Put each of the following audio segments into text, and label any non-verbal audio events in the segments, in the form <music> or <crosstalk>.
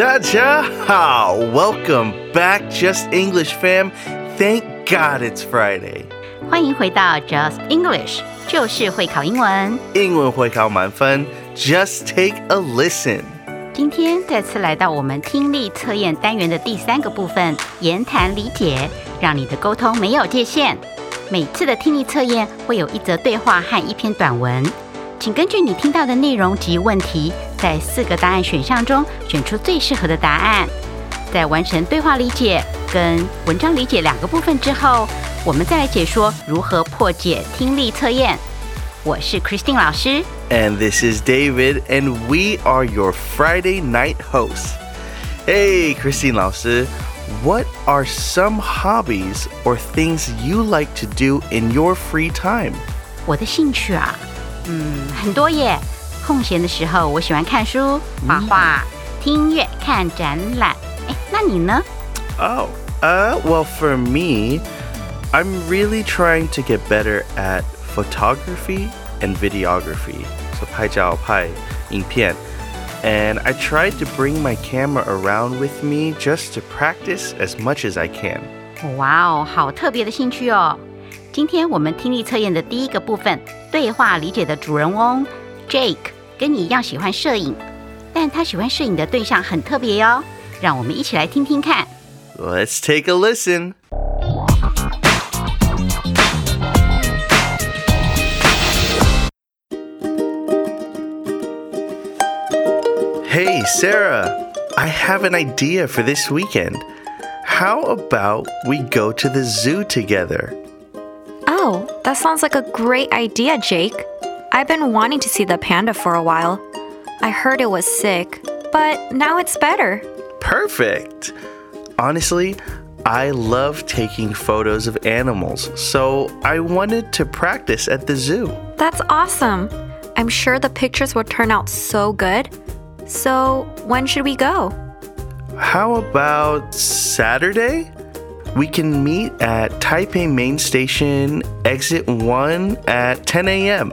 Daja how welcome back, Just English fam. Thank God it's Friday. 欢迎回到 Just English，就是会考英文。英文会考满分，Just take a listen. 今天再次来到我们听力测验单元的第三个部分——言谈理解，让你的沟通没有界限。每次的听力测验会有一则对话和一篇短文，请根据你听到的内容及问题。在四个答案选项中选出最适合的答案。在完成对话理解跟文章理解两个部分之后，我们再来解说如何破解听力测验。我是 Christine 老师，and this is David, and we are your Friday night hosts. Hey, Christine 老师，What are some hobbies or things you like to do in your free time? 我的兴趣啊，嗯，很多耶。空闲的时候，我喜欢看书、画画、听音乐、看展览。哎，那你呢？Oh, uh, well, for me, I'm really trying to get better at photography and videography. So 拍照、拍影片。And I tried to bring my camera around with me just to practice as much as I can. 哇哦，好特别的兴趣哦！今天我们听力测验的第一个部分，对话理解的主人翁 Jake。跟你一样喜欢摄影，但他喜欢摄影的对象很特别哟。让我们一起来听听看。Let's take a listen. Hey, Sarah, I have an idea for this weekend. How about we go to the zoo together? Oh, that sounds like a great idea, Jake. I've been wanting to see the panda for a while. I heard it was sick, but now it's better. Perfect. Honestly, I love taking photos of animals, so I wanted to practice at the zoo. That's awesome. I'm sure the pictures will turn out so good. So, when should we go? How about Saturday? We can meet at Taipei Main Station, exit 1 at 10 a.m.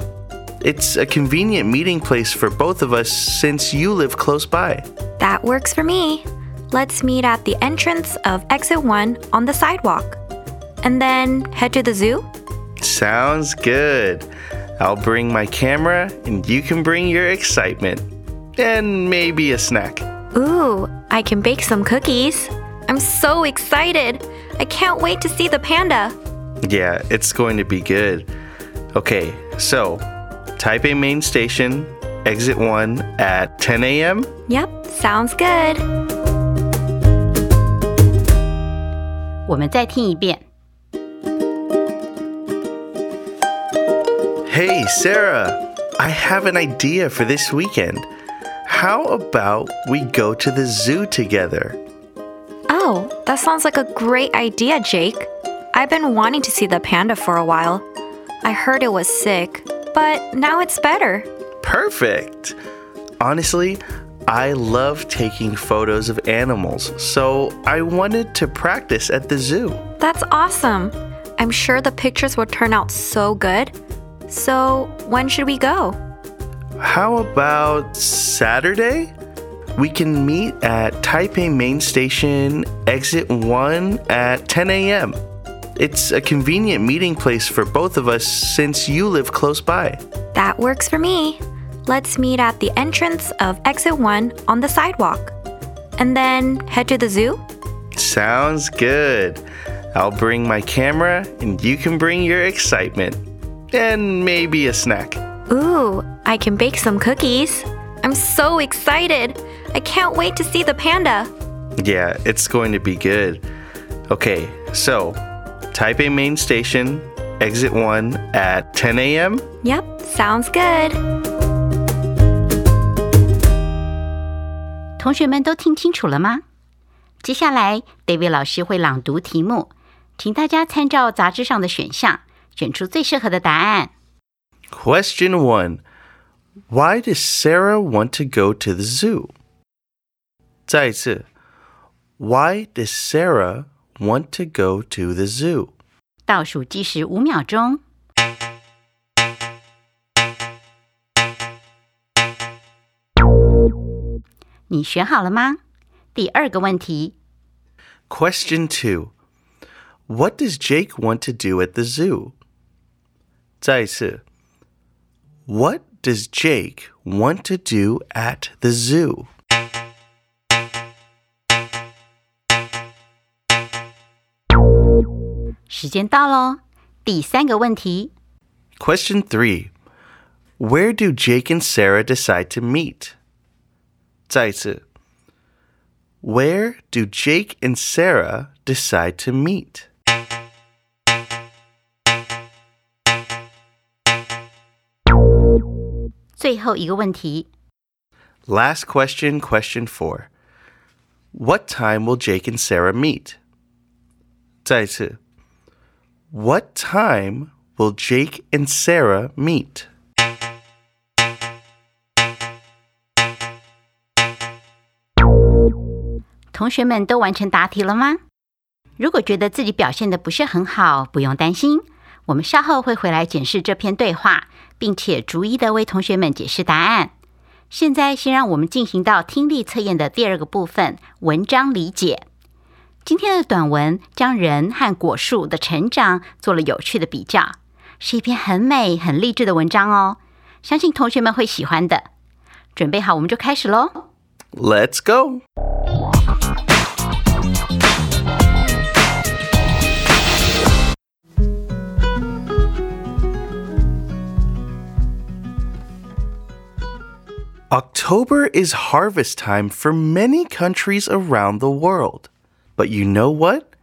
It's a convenient meeting place for both of us since you live close by. That works for me. Let's meet at the entrance of exit 1 on the sidewalk. And then head to the zoo? Sounds good. I'll bring my camera and you can bring your excitement. And maybe a snack. Ooh, I can bake some cookies. I'm so excited. I can't wait to see the panda. Yeah, it's going to be good. Okay, so Taipei Main Station, exit 1 at 10 a.m.? Yep, sounds good. 我们再听一遍。Hey, Sarah, I have an idea for this weekend. How about we go to the zoo together? Oh, that sounds like a great idea, Jake. I've been wanting to see the panda for a while. I heard it was sick, but now it's better. Perfect. Honestly, I love taking photos of animals, so I wanted to practice at the zoo. That's awesome. I'm sure the pictures will turn out so good. So, when should we go? How about Saturday? We can meet at Taipei Main Station, exit 1 at 10 a.m. It's a convenient meeting place for both of us since you live close by. That works for me. Let's meet at the entrance of exit 1 on the sidewalk. And then head to the zoo? Sounds good. I'll bring my camera and you can bring your excitement. And maybe a snack. Ooh, I can bake some cookies. I'm so excited. I can't wait to see the panda. Yeah, it's going to be good. Okay, so Taipei Main Station, exit 1 at 10 a.m.? Yep, sounds good. 同学们都听清楚了吗？接下来，David 老师会朗读题目，请大家参照杂志上的选项，选出最适合的答案。 Question 1 Why does Sarah want to go to the zoo? 再一次 Why does Sarah want to go to the zoo? 倒数计时五秒钟。你选好了吗？第二个问题， Question 2 What does Jake want to do at the zoo? 再一次 What does Jake want to do at the zoo? 时间到喽。第三个问题， Question 3 Where do Jake and Sarah decide to meet? 再一次 Where do Jake and Sarah decide to meet? 最后一个问题， Last question, question 4 What time will Jake and Sarah meet? 再一次 What time will Jake and Sarah meet? 同学们都完成答题了吗？如果觉得自己表现的不是很好，不用担心，我们稍后会回来检视这篇对话，并且逐一的为同学们解释答案。现在，先让我们进行到听力测验的第二个部分——文章理解。 今天的短文将人和果树的成长做了有趣的比较，是一篇很美、很励志的文章哦。相信同学们会喜欢的。准备好，我们就开始喽。 Let's go! October is harvest time for many countries around the world. But you know what?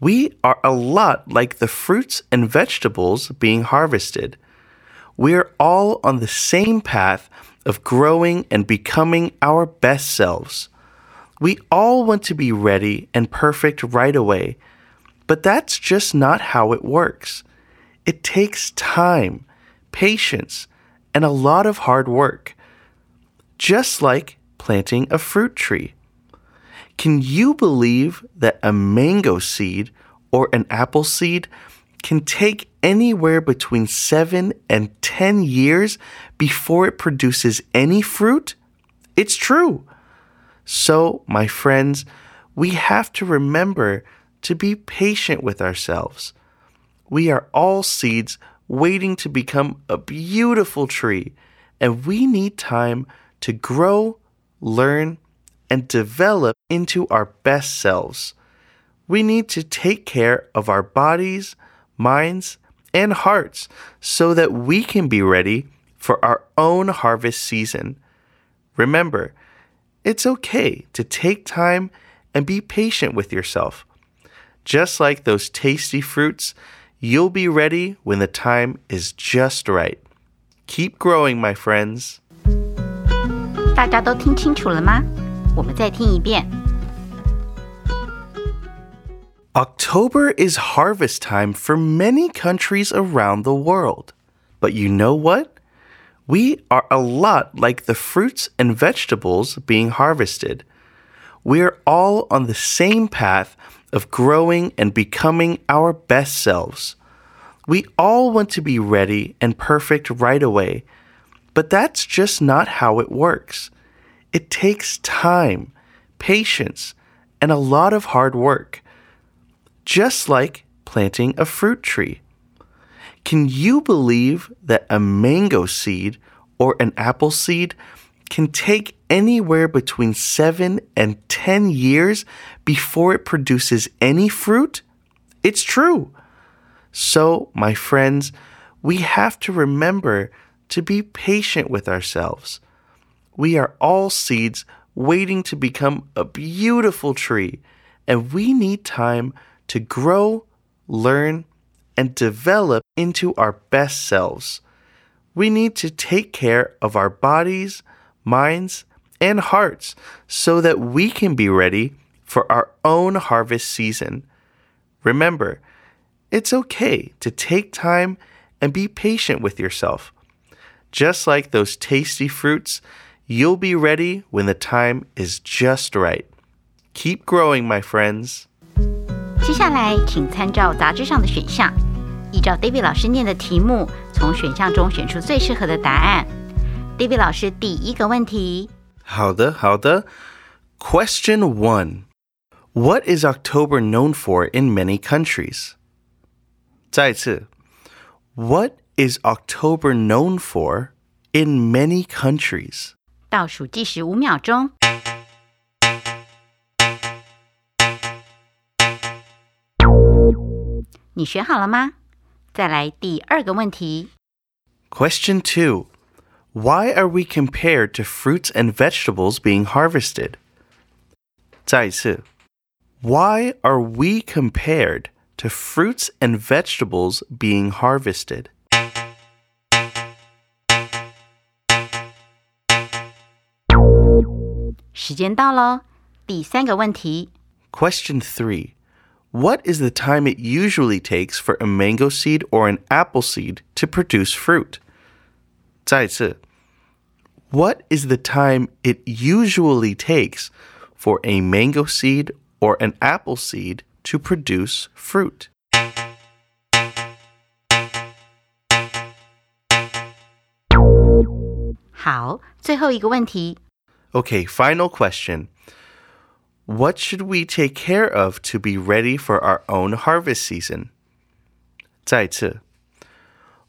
We are a lot like the fruits and vegetables being harvested. We're all on the same path of growing and becoming our best selves. We all want to be ready and perfect right away, but that's just not how it works. It takes time, patience, and a lot of hard work, just like planting a fruit tree. Can you believe that a mango seed or an apple seed can take anywhere between 7 and 10 years before it produces any fruit? It's true. So, my friends, we have to remember to be patient with ourselves. We are all seeds waiting to become a beautiful tree, and we need time to grow, learn, and develop into our best selves. We need to take care of our bodies, minds, and hearts so that we can be ready for our own harvest season. Remember, it's okay to take time and be patient with yourself. Just like those tasty fruits, you'll be ready when the time is just right. Keep growing, my friends. 大家都听清楚了吗？ 我们再听一遍。 October is harvest time for many countries around the world. But you know what? We are a lot like the fruits and vegetables being harvested. We're all on the same path of growing and becoming our best selves. We all want to be ready and perfect right away, but that's just not how it works. It takes time, patience, and a lot of hard work just like planting a fruit tree. Can you believe that a mango seed or an apple seed can take anywhere between 7 and 10 years before it produces any fruit? It's true. So, my friends, we have to remember to be patient with ourselves. We are all seeds waiting to become a beautiful tree, and we need time to grow, learn, and develop into our best selves. We need to take care of our bodies, minds, and hearts so that we can be ready for our own harvest season. Remember, it's okay to take time and be patient with yourself. Just like those tasty fruits, you'll be ready when the time is just right. Keep growing, my friends. 接下来，请参照杂志上的选项，依照 David 老师念的题目，从选项中选出最适合的答案。David 老师第一个问题，好的，好的。Question one What is October known for in many countries? 再次 What is October known for in many countries? 倒数计时五秒钟。你选好了吗？再来第二个问题。 Question two Why are we compared to fruits and vegetables being harvested? 再一次 Why are we compared to fruits and vegetables being harvested? 时间到喽，第三个问题。 Question three What is the time it usually takes for a mango seed or an apple seed to produce fruit? 再一次 What is the time it usually takes for a mango seed or an apple seed to produce fruit? 好，最后一个问题。 Okay, final question. What should we take care of to be ready for our own harvest season? 再次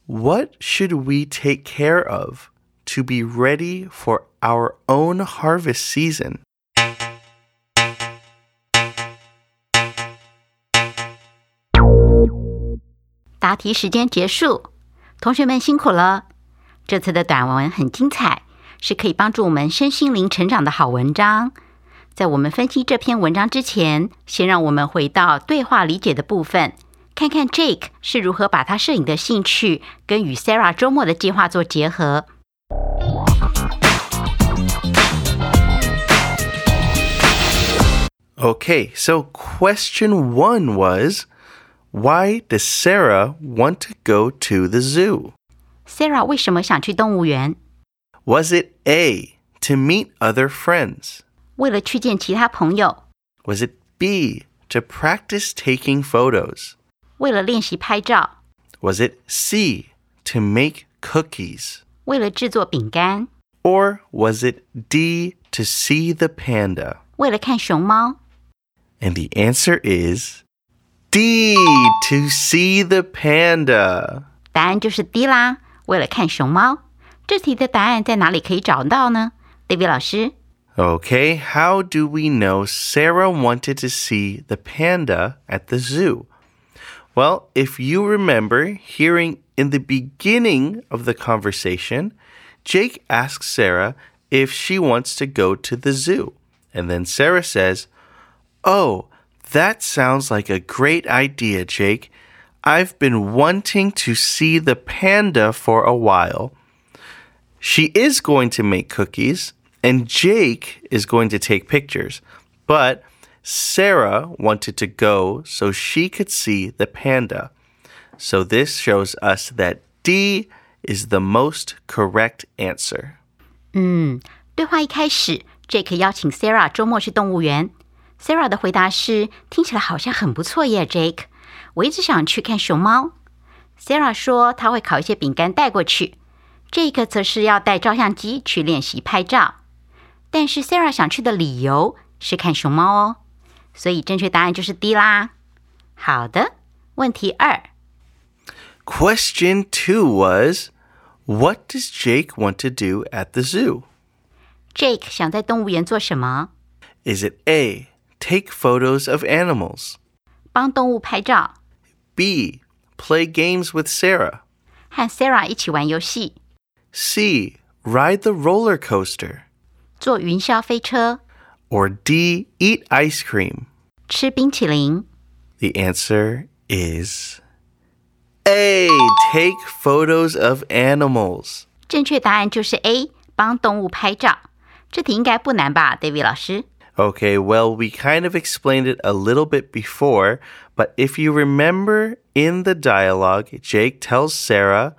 What should we take care of to be ready for our own harvest season? 答题时间结束，同学们辛苦了。这次的短文很精彩， 是可以帮助我们身心灵成长的好文章。在我们分析这篇文章之前，先让我们回到对话理解的部分，看看 Jake 是如何把他摄影的兴趣跟与 Sarah 周末的计划做结合。Okay, so question one was Why does Sarah want to go to the zoo? Sarah 为什么想去动物园？Was it A, to meet other friends? 为了去见其他朋友， Was it B, to practice taking photos? 为了练习拍照， Was it C, to make cookies? 为了制作饼干， Or was it D, to see the panda? 为了看熊猫。 And the answer is D, to see the panda. 答案就是 D 啦，为了看熊猫。 这题的答案在哪里可以找到呢？David 老师， Okay, how do we know Sarah wanted to see the panda at the zoo? Well, if you remember hearing in the beginning of the conversation, Jake asks Sarah if she wants to go to the zoo. And then Sarah says, Oh, that sounds like a great idea, Jake. I've been wanting to see the panda for a while. She is going to make cookies, and Jake is going to take pictures. But Sarah wanted to go so she could see the panda. So this shows us that D is the most correct answer. 对话一开始，Jake 邀请 Sarah 周末去动物园。Sarah 的回答是：“听起来好像很不错耶，Jake。我一直想去看熊猫。”Sarah 说她会烤一些饼干带过去 ，Jake 则是要带照相机去练习拍照。但是 Sarah 想去的理由是看熊猫哦，所以正确答案就是 D 啦。好的，问题二 Question two was What does Jake want to do at the zoo? ，Jake 想在动物园做什么？ Is it A, take photos of animals? 帮动物拍照， B, play games with Sarah? 和 Sarah 一起玩游戏， C, ride the roller coaster? 坐云霄飞车， Or D, eat ice cream? 吃冰淇淋。 The answer is A, take photos of animals. 正确答案就是 A，帮动物拍照。 这题应该不难吧，David 老师？ Okay, well, we kind of explained it a little bit before, but if you remember in the dialogue, Jake tells Sarah,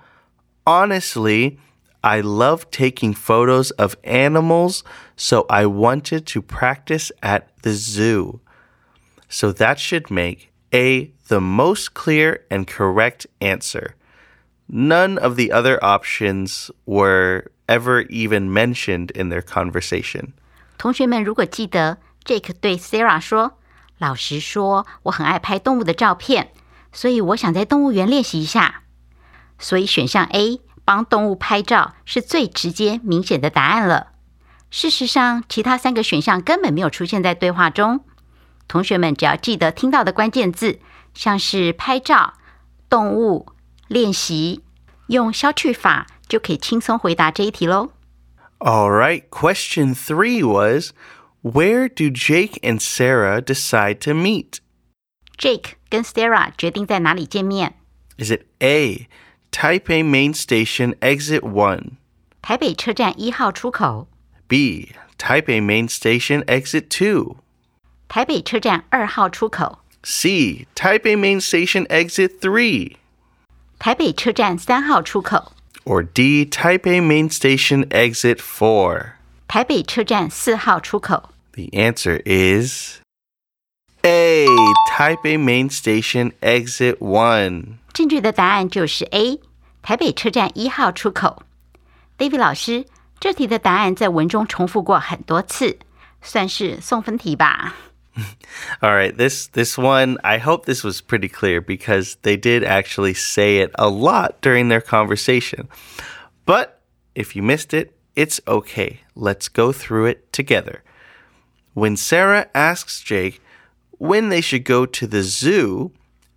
honestly, I love taking photos of animals, so I wanted to practice at the zoo. So that should make A the most clear and correct answer. None of the other options were ever even mentioned in their conversation. 同学们如果记得，Jake 对 Sarah 说：“老实说，我很爱拍动物的照片，所以我想在动物园练习一下。”所以选项 A 帮动物拍照是最直接明显的答案了。事实上，其他三个选项根本没有出现在对话中。同学们只要记得听到的关键字，像是拍照、动物、练习，用消去法就可以轻松回答这一题喽。 All right, question three was Where do Jake and Sarah decide to meet? Jake 跟 Sarah 决定在哪里见面？ Is it A, Taipei Main Station, Exit 1? 台北车站一号出口， B, Taipei Main Station, Exit 2? 台北车站二号出口， C, Taipei Main Station, Exit 3? 台北车站三号出口， Or D, Taipei Main Station, Exit 4? 台北车站四号出口。 The answer is A, Taipei Main Station, Exit 1. 正确的答案就是 A，台北车站一号出口。David 老师，这题的答案在文中重复过很多次，算是送分题吧。 All right, <laughs> this this one, I hope this was pretty clear because they did actually say it a lot during their conversation. But if you missed it, it's okay. Let's go through it together. When Sarah asks Jake when they should go to the zoo,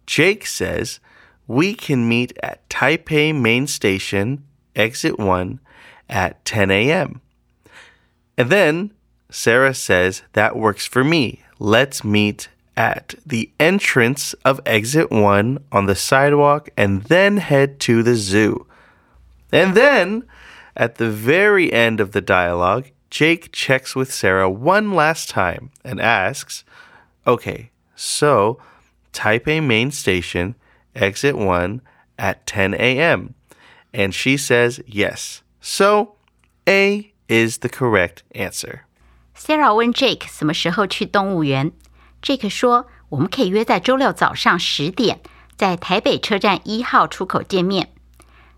Jake says, "We can meet at Taipei Main Station, exit 1 at 10 a.m." And then Sarah says, That works for me. Let's meet at the entrance of exit one on the sidewalk and then head to the zoo. And then, at the very end of the dialogue, Jake checks with Sarah one last time and asks, Okay, so Taipei Main Station, exit one at 10 a.m. And she says yes. So, A is the correct answer. Sarah 问 Jake 什么时候去动物园，Jake 说我们可以约在周六早上十点，在台北车站一号出口见面。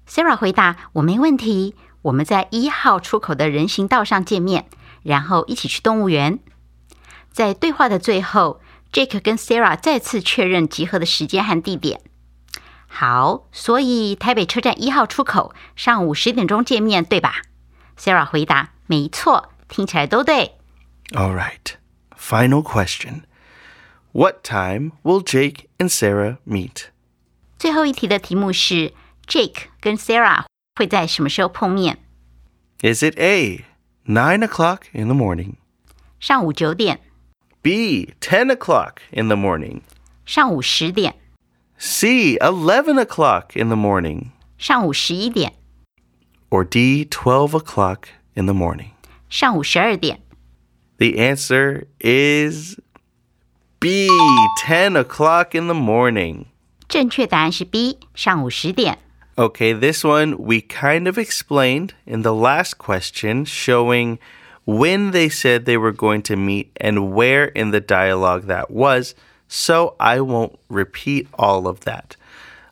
Sarah 回答我没问题，我们在一号出口的人行道上见面，然后一起去动物园。在对话的最后，Jake 跟 Sarah 再次确认集合的时间和地点。 好，所以台北车站一号出口上午十点钟见面，对吧？Sarah 回答没错，听起来都对。 All right. Final question. What time will Jake and Sarah meet? 最后一题的题目是 Jake 跟 Sarah 会在什么时候碰面？ Is it A, 9 o'clock in the morning? 上午九点， B, 10 o'clock in the morning? 上午十点， C, 11 o'clock in the morning? 上午十一点， Or D, 12 o'clock in the morning? 上午十二点。 The answer is B, 10 o'clock in the morning. 正确答案是 B，上午十点。 Okay, this one we kind of explained in the last question, showing when they said they were going to meet and where in the dialogue that was, so I won't repeat all of that.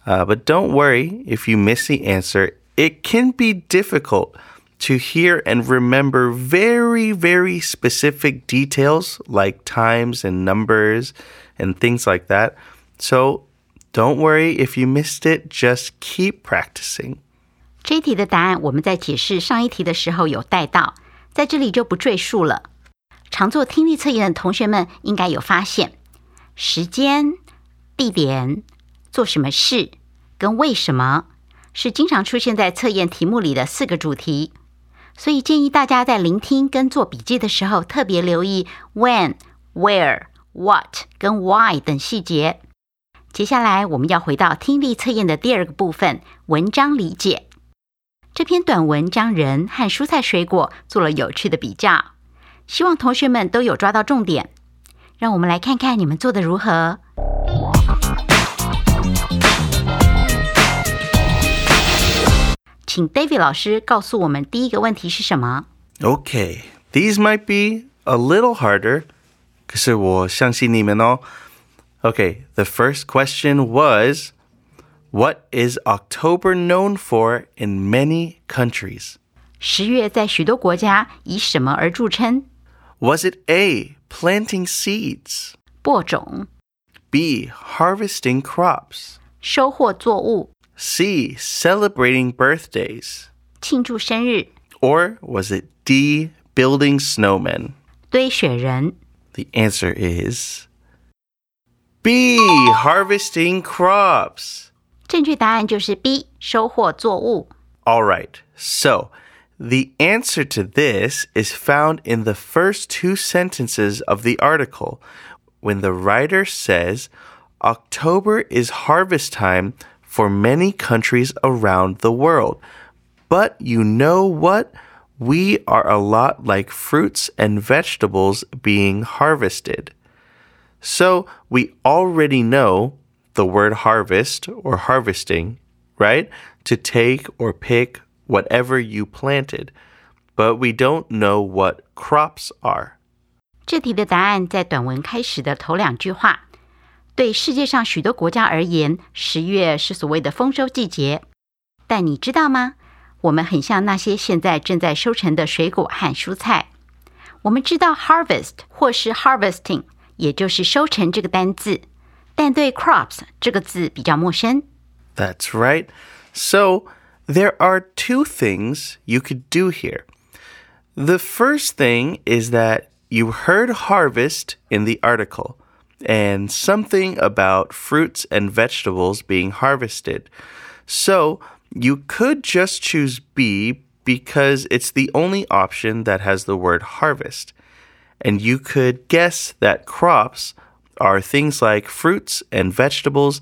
Uh, but don't worry if you miss the answer. It can be difficult to hear and remember very, very specific details like times and numbers and things like that. So don't worry if you missed it, just keep practicing. 这一题的答案我们在解释上一题的时候有带到，在这里就不赘述了。常做听力测验的同学们应该有发现， 时间、地点、做什么事跟为什么是经常出现在测验题目里的四个主题。所以建议大家在聆听跟做笔记的时候，特别留意 when、where、what 跟 why 等细节。接下来我们要回到听力测验的第二个部分——文章理解。这篇短文将人和蔬菜水果做了有趣的比较。希望同学们都有抓到重点。让我们来看看你们做的如何。请 David 老师告诉我们第一个问题是什么？ Okay, these might be a little harder. 可是我相信你们哦。Okay, the first question was What is October known for in many countries? 十月在许多国家以什么而着称？ Was it A, planting seeds? 播种、 B, harvesting crops? 收获作物、 C, celebrating birthdays? 庆祝生日、 Or was it D, building snowmen? 堆雪人。 The answer is B, harvesting crops. 正确答案就是 B，收获作物。 All right, so the answer to this is found in the first two sentences of the article when the writer says October is harvest time for many countries around the world. But you know what? We are a lot like fruits and vegetables being harvested. So we already know the word harvest or harvesting, right? To take or pick whatever you planted. But we don't know what crops are. 这题的答案在短文开始的头两句话。对世界上许多国家而言，十月是所谓的丰收季节。但你知道吗？我们很像那些现在正在收成的水果和蔬菜。我们知道 harvest 或是 harvesting，也就是收成这个单字，但对 crops 这个字比较陌生。 That's right. So there are two things you could do here. The first thing is that you heard harvest in the article and something about fruits and vegetables being harvested. So you could just choose B because it's the only option that has the word harvest. And you could guess that crops are things like fruits and vegetables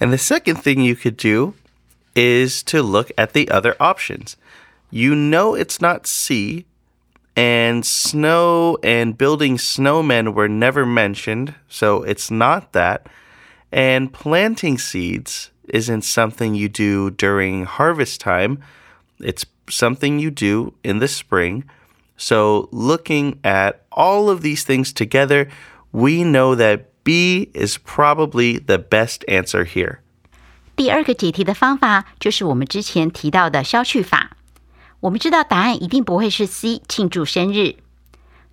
And the second thing you could do is to look at the other options. You know it's not C, and snow and building snowmen were never mentioned, so it's not that. And planting seeds isn't something you do during harvest time, it's something you do in the spring. So, looking at all of these things together, we know that B is probably the best answer here. 第二个解题的方法就是我们之前提到的消去法。我们知道答案一定不会是 C 庆祝生日。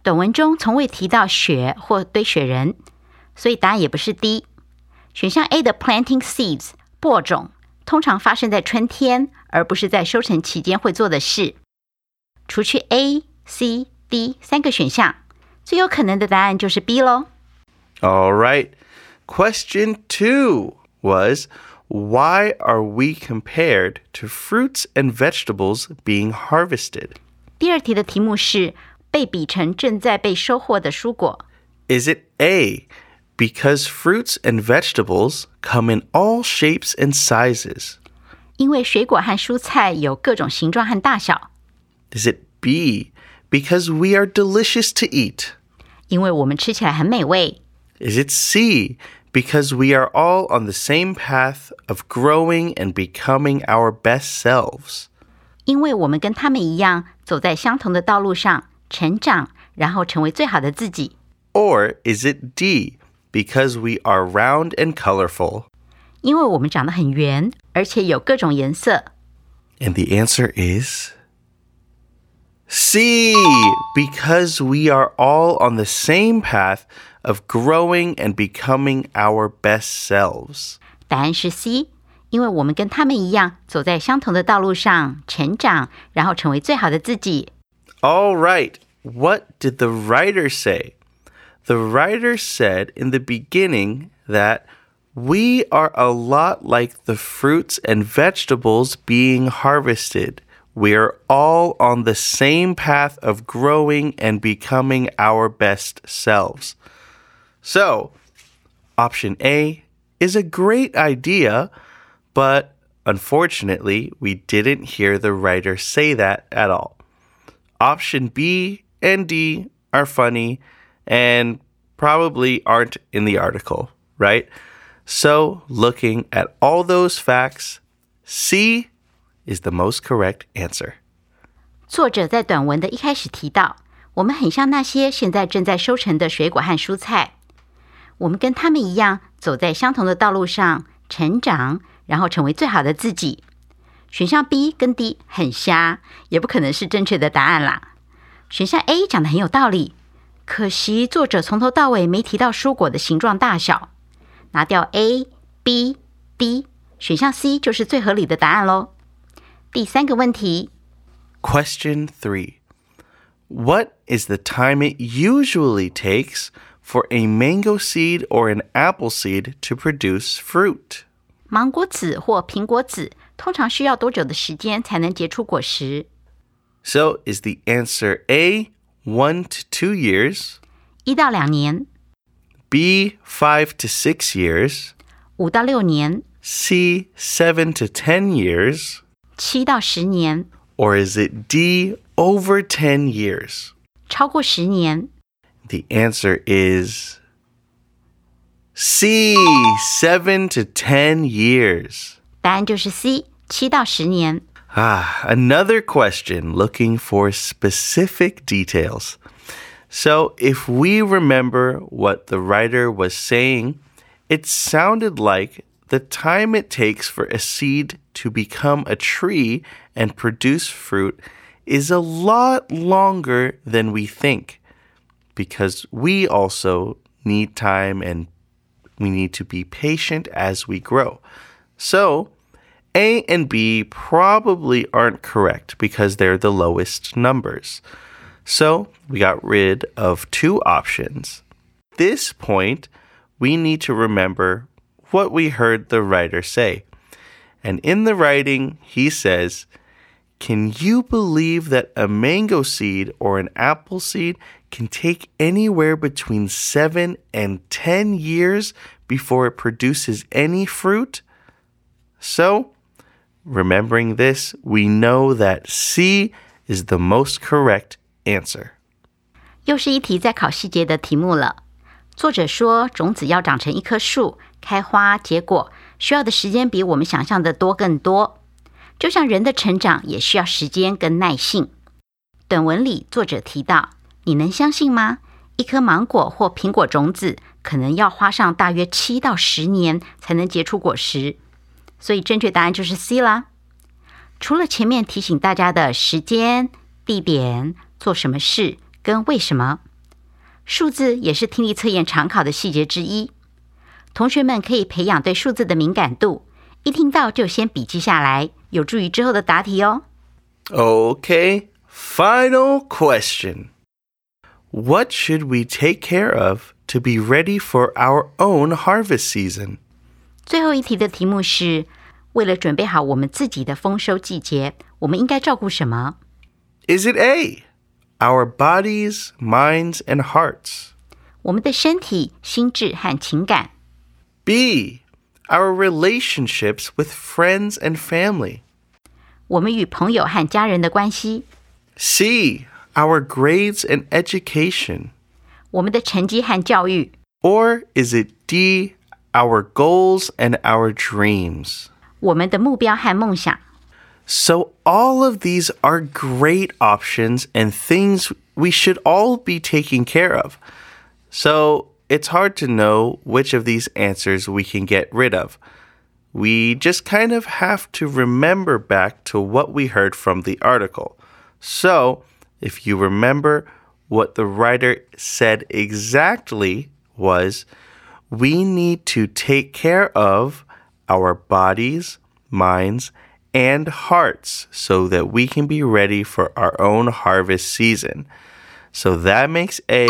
短文中从未提到雪或堆雪人，所以答案也不是 D。选项 A 的 planting seeds 播种，通常发生在春天，而不是在收成期间会做的事。除去 A、C、D 三个选项，最有可能的答案就是 B 喽。All right. Question two was why are we compared to fruits and vegetables being harvested? 第二题的题目是被比成正在被收获的蔬果。 Is it A, because fruits and vegetables come in all shapes and sizes? 因为水果和蔬菜有各种形状和大小， Is it B, because we are delicious to eat? 因为我们吃起来很美味。 Is it C, because we are all on the same path of growing and becoming our best selves? 因为我们跟他们一样，走在相同的道路上成长，然后成为最好的自己。 Or is it D, because we are round and colorful? 因为我们长得很圆，而且有各种颜色。 And the answer is C, because we are all on the same path of growing and becoming our best selves. 答案是 C，因为我们跟他们一样，走在相同的道路上成长，然后成为最好的自己。 All right. what did the writer say? The writer said in the beginning that we are a lot like the fruits and vegetables being harvested. We are all on the same path of growing and becoming our best selves. So, option A is a great idea, but unfortunately, we didn't hear the writer say that at all. Option B and D are funny and probably aren't in the article, right? So, looking at all those facts, C is the most correct answer. 作者在短文的一开始提到，我们很像那些现在正在收成的水果和蔬菜， 我们跟他们一样，走在相同的道路上成长，然后成为最好的自己。选项 B 跟 D 很瞎，也不可能是正确的答案啦。选项 A 讲的很有道理，可惜作者从头到尾没提到蔬果的形状大小。拿掉 A、B、D，选项 C 就是最合理的答案喽。第三个问题 Question Three，What is the time it usually takes for a mango seed or an apple seed to produce fruit? 芒果籽或苹果籽通常需要多久的时间才能结出果实？ So, is the answer A, 1 to 2 years, 一到两年， B, 5 to 6 years, 五到六年， C, 7 to 10 years, 七到十年， or is it D, over 10 years? 超过十年。 The answer is C, 7 to 10 years. 答案就是 C，七到十年。 Ah, another question looking for specific details. So, if we remember what the writer was saying, it sounded like the time it takes for a seed to become a tree and produce fruit is a lot longer than we think because we also need time and we need to be patient as we grow. So, A and B probably aren't correct because they're the lowest numbers. So, we got rid of two options. This point, we need to remember what we heard the writer say. And in the writing, he says, Can you believe that a mango seed or an apple seed can take anywhere between 7 and 10 years before it produces any fruit? So, remembering this, we know that C is the most correct answer. 又是一题在考细节的题目了。作者说，种子要长成一棵树，开花结果，需要的时间比我们想象的多更多。就像人的成长也需要时间跟耐性。短文里，作者提到， 你能相信吗？一颗芒果或苹果种子可能要花上大约七到十年才能结出果实。所以正确答案就是 C 啦。除了前面提醒大家的时间、地点、做什么事跟为什么，数字也是听力测验常考的细节之一。同学们可以培养对数字的敏感度，一听到就先笔记下来，有助于之后的答题哦。OK，final question. What should we take care of to be ready for our own harvest season? 最后一题的题目是：为了准备好我们自己的丰收季节，我们应该照顾什么？ Is it A, our bodies, minds, and hearts? 我们的身体、心智和情感。 B, our relationships with friends and family? 我们与朋友和家人的关系， C, our grades and education? 我们的成绩和教育， Or is it D, our goals and our dreams? 我们的目标和梦想。 So, all of these are great options and things we should all be taking care of. So, it's hard to know which of these answers we can get rid of. We just kind of have to remember back to what we heard from the article. So, if you remember what the writer said exactly was we need to take care of our bodies, minds, and hearts so that we can be ready for our own harvest season. So that makes A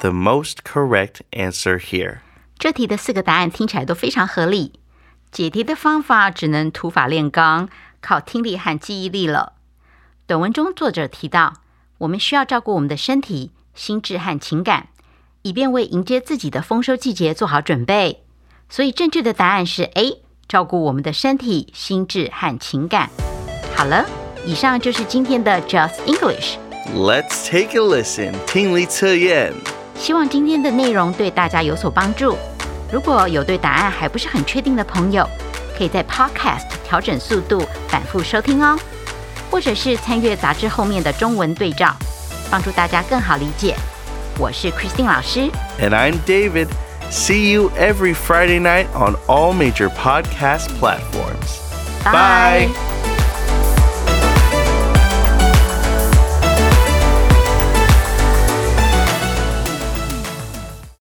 the most correct answer here. 这题的四个答案听起来都非常合理。解题的方法只能土法炼钢，靠听力和记忆力了。短文中作者提到， 我们需要照顾我们的身体、心智和情感，以便为迎接自己的丰收季节做好准备。所以正确的答案是 A，照顾我们的身体、心智和情感。好了，以上就是今天的 Just English。Let's take a listen. 听力测验.希望今天的内容对大家有所帮助。如果有对答案还不是很确定的朋友，可以在 Podcast 调整速度，反复收听哦，或者是参阅杂志后面的中文对照，帮助大家更好理解。我是 Christine 老师， And I'm David. See you every Friday night on all major podcast platforms. Bye.